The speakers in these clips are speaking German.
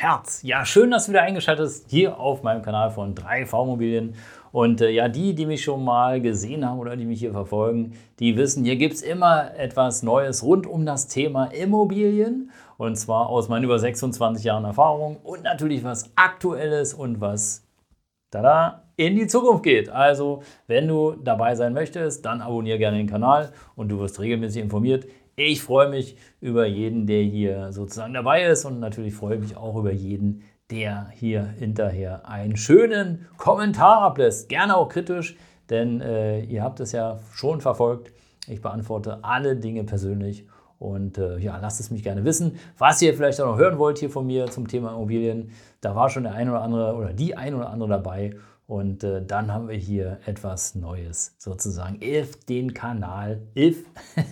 Herz. Ja, schön, dass du wieder eingeschaltet hast hier auf meinem Kanal von 3V Immobilien. Und äh, ja, die, die mich schon mal gesehen haben oder die mich hier verfolgen, die wissen, hier gibt es immer etwas Neues rund um das Thema Immobilien. Und zwar aus meinen über 26 Jahren Erfahrung und natürlich was Aktuelles und was tada, in die Zukunft geht. Also, wenn du dabei sein möchtest, dann abonniere gerne den Kanal und du wirst regelmäßig informiert. Ich freue mich über jeden, der hier sozusagen dabei ist und natürlich freue ich mich auch über jeden, der hier hinterher einen schönen Kommentar ablässt. Gerne auch kritisch, denn äh, ihr habt es ja schon verfolgt. Ich beantworte alle Dinge persönlich und äh, ja, lasst es mich gerne wissen, was ihr vielleicht auch noch hören wollt hier von mir zum Thema Immobilien. Da war schon der ein oder andere oder die ein oder andere dabei und äh, dann haben wir hier etwas Neues sozusagen. If den Kanal, if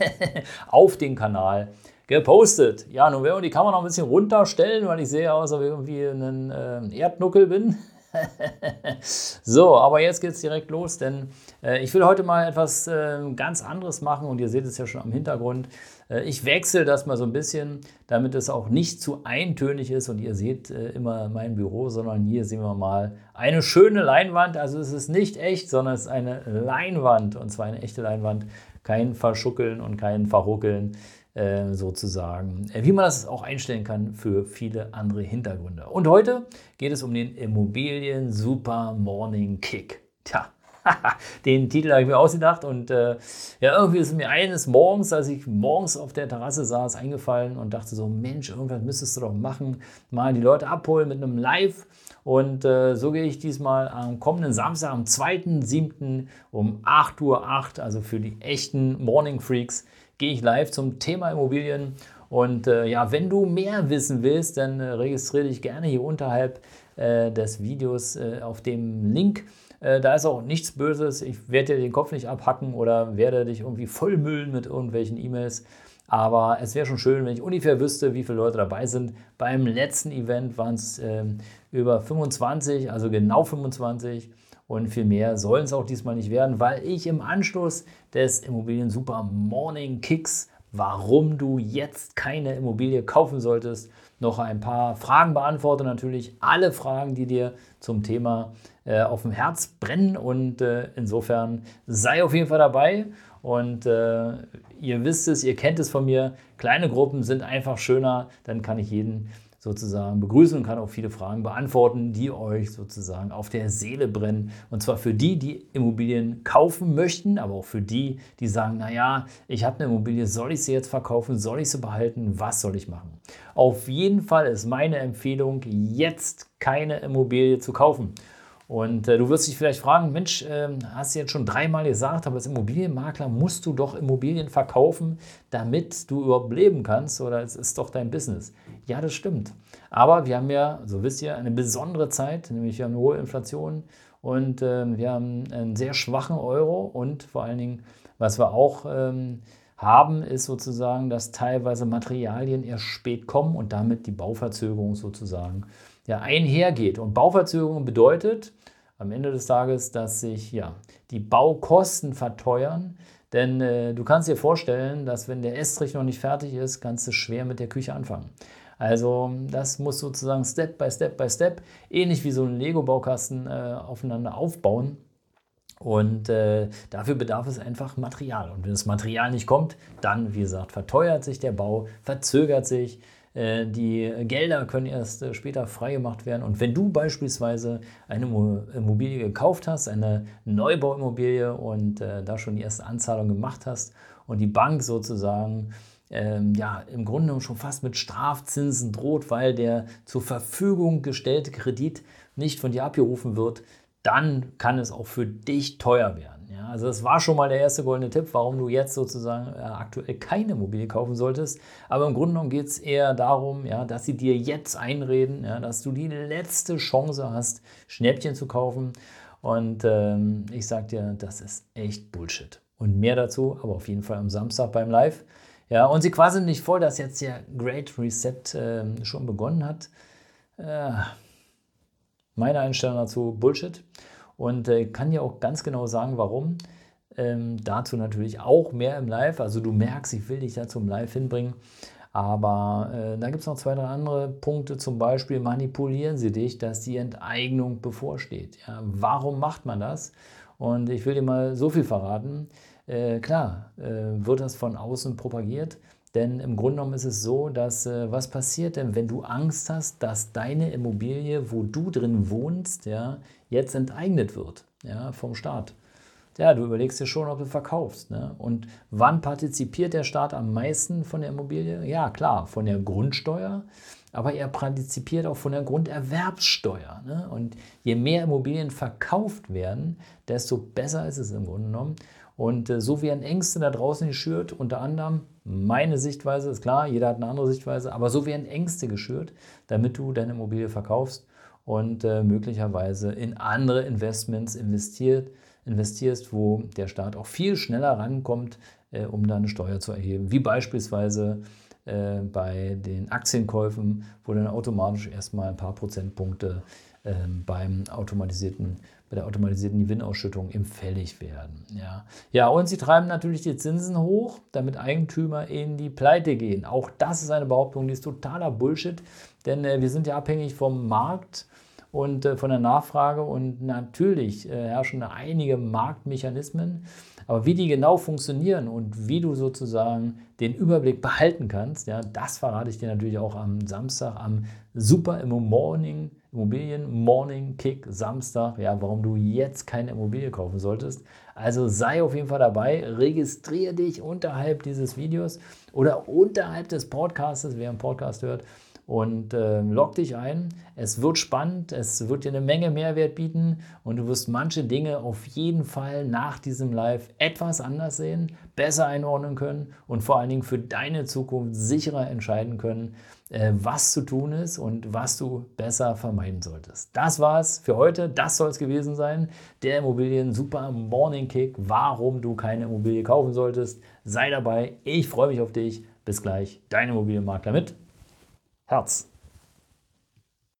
auf den Kanal gepostet. Ja, nun werden wir die Kamera noch ein bisschen runterstellen, weil ich sehe aus, als ob ich irgendwie ein äh, Erdnuckel bin. so, aber jetzt geht es direkt los, denn äh, ich will heute mal etwas äh, ganz anderes machen und ihr seht es ja schon am Hintergrund. Äh, ich wechsle das mal so ein bisschen, damit es auch nicht zu eintönig ist und ihr seht äh, immer mein Büro, sondern hier sehen wir mal eine schöne Leinwand. Also es ist nicht echt, sondern es ist eine Leinwand und zwar eine echte Leinwand. Kein Verschuckeln und kein Verruckeln äh, sozusagen, wie man das auch einstellen kann für viele andere Hintergründe. Und heute geht es um den Immobilien Super Morning Kick. Tja, Den Titel habe ich mir ausgedacht und äh, ja, irgendwie ist mir eines Morgens, als ich morgens auf der Terrasse saß, eingefallen und dachte so, Mensch, irgendwas müsstest du doch machen, mal die Leute abholen mit einem Live. Und äh, so gehe ich diesmal am kommenden Samstag, am 2.7. um 8.08 Uhr, also für die echten Morning Freaks, gehe ich live zum Thema Immobilien. Und äh, ja, wenn du mehr wissen willst, dann äh, registriere dich gerne hier unterhalb äh, des Videos äh, auf dem Link äh, da ist auch nichts Böses. Ich werde dir den Kopf nicht abhacken oder werde dich irgendwie vollmüllen mit irgendwelchen E-Mails. Aber es wäre schon schön, wenn ich ungefähr wüsste, wie viele Leute dabei sind. Beim letzten Event waren es äh, über 25, also genau 25. Und viel mehr sollen es auch diesmal nicht werden, weil ich im Anschluss des Immobilien Super Morning Kicks, warum du jetzt keine Immobilie kaufen solltest, noch ein paar Fragen beantworte. Natürlich alle Fragen, die dir zum Thema äh, auf dem Herz brennen. Und äh, insofern sei auf jeden Fall dabei. Und äh, ihr wisst es, ihr kennt es von mir. Kleine Gruppen sind einfach schöner. Dann kann ich jeden sozusagen begrüßen und kann auch viele Fragen beantworten, die euch sozusagen auf der Seele brennen. Und zwar für die, die Immobilien kaufen möchten, aber auch für die, die sagen, naja, ich habe eine Immobilie, soll ich sie jetzt verkaufen, soll ich sie behalten, was soll ich machen? Auf jeden Fall ist meine Empfehlung, jetzt keine Immobilie zu kaufen. Und äh, du wirst dich vielleicht fragen, Mensch, äh, hast du jetzt schon dreimal gesagt, aber als Immobilienmakler musst du doch Immobilien verkaufen, damit du überhaupt leben kannst oder es ist doch dein Business. Ja, das stimmt. Aber wir haben ja, so wisst ihr, eine besondere Zeit, nämlich wir haben eine hohe Inflation und äh, wir haben einen sehr schwachen Euro und vor allen Dingen, was wir auch ähm, haben, ist sozusagen, dass teilweise Materialien erst spät kommen und damit die Bauverzögerung sozusagen ja, einhergeht. Und Bauverzögerung bedeutet am Ende des Tages, dass sich ja, die Baukosten verteuern. Denn äh, du kannst dir vorstellen, dass wenn der Estrich noch nicht fertig ist, kannst du schwer mit der Küche anfangen. Also das muss sozusagen Step by Step by Step, ähnlich wie so ein Lego-Baukasten, äh, aufeinander aufbauen. Und äh, dafür bedarf es einfach Material. Und wenn das Material nicht kommt, dann, wie gesagt, verteuert sich der Bau, verzögert sich, die Gelder können erst äh, später freigemacht werden. Und wenn du beispielsweise eine Immobilie gekauft hast, eine Neubauimmobilie und äh, da schon die erste Anzahlung gemacht hast und die Bank sozusagen ähm, ja, im Grunde schon fast mit Strafzinsen droht, weil der zur Verfügung gestellte Kredit nicht von dir abgerufen wird, dann kann es auch für dich teuer werden. Also das war schon mal der erste goldene Tipp, warum du jetzt sozusagen äh, aktuell keine Immobilie kaufen solltest. Aber im Grunde genommen geht es eher darum, ja, dass sie dir jetzt einreden, ja, dass du die letzte Chance hast, Schnäppchen zu kaufen. Und ähm, ich sage dir, das ist echt Bullshit. Und mehr dazu, aber auf jeden Fall am Samstag beim Live. Ja, und sie quasi nicht vor, dass jetzt der Great Reset äh, schon begonnen hat. Äh, meine Einstellung dazu, Bullshit und äh, kann dir auch ganz genau sagen, warum. Ähm, dazu natürlich auch mehr im Live. Also du merkst, ich will dich da zum Live hinbringen. Aber äh, da gibt es noch zwei, drei andere Punkte. Zum Beispiel manipulieren sie dich, dass die Enteignung bevorsteht. Ja, warum macht man das? Und ich will dir mal so viel verraten. Äh, klar, äh, wird das von außen propagiert. Denn im Grunde genommen ist es so, dass äh, was passiert denn, wenn du Angst hast, dass deine Immobilie, wo du drin wohnst, ja, jetzt enteignet wird ja, vom Staat? Ja, du überlegst dir schon, ob du verkaufst. Ne? Und wann partizipiert der Staat am meisten von der Immobilie? Ja, klar, von der Grundsteuer, aber er partizipiert auch von der Grunderwerbssteuer. Ne? Und je mehr Immobilien verkauft werden, desto besser ist es im Grunde genommen. Und äh, so werden Ängste da draußen geschürt, unter anderem meine Sichtweise, ist klar, jeder hat eine andere Sichtweise, aber so werden Ängste geschürt, damit du deine Immobilie verkaufst und äh, möglicherweise in andere Investments investiert, investierst, wo der Staat auch viel schneller rankommt, äh, um da eine Steuer zu erheben, wie beispielsweise bei den Aktienkäufen, wo dann automatisch erstmal ein paar Prozentpunkte beim automatisierten bei der automatisierten Gewinnausschüttung im fällig werden. Ja. ja, und sie treiben natürlich die Zinsen hoch, damit Eigentümer in die Pleite gehen. Auch das ist eine Behauptung, die ist totaler Bullshit, denn äh, wir sind ja abhängig vom Markt und äh, von der Nachfrage und natürlich äh, herrschen da einige Marktmechanismen, aber wie die genau funktionieren und wie du sozusagen den Überblick behalten kannst, ja, das verrate ich dir natürlich auch am Samstag, am Super Immo Morning, Immobilien Morning Kick Samstag, ja, warum du jetzt keine Immobilie kaufen solltest. Also sei auf jeden Fall dabei, registriere dich unterhalb dieses Videos oder unterhalb des Podcasts, wer einen Podcast hört und äh, log dich ein. Es wird spannend, es wird dir eine Menge Mehrwert bieten und du wirst manche Dinge auf jeden Fall nach diesem Live etwas anders sehen, besser einordnen können und vor allen Dingen für deine Zukunft sicherer entscheiden können, äh, was zu tun ist und was du besser vermeiden solltest. Das war's für heute. Das soll es gewesen sein. Der Immobilien Super Morning Kick. Warum du keine Immobilie kaufen solltest. Sei dabei. Ich freue mich auf dich. Bis gleich. Dein Immobilienmakler mit Herz.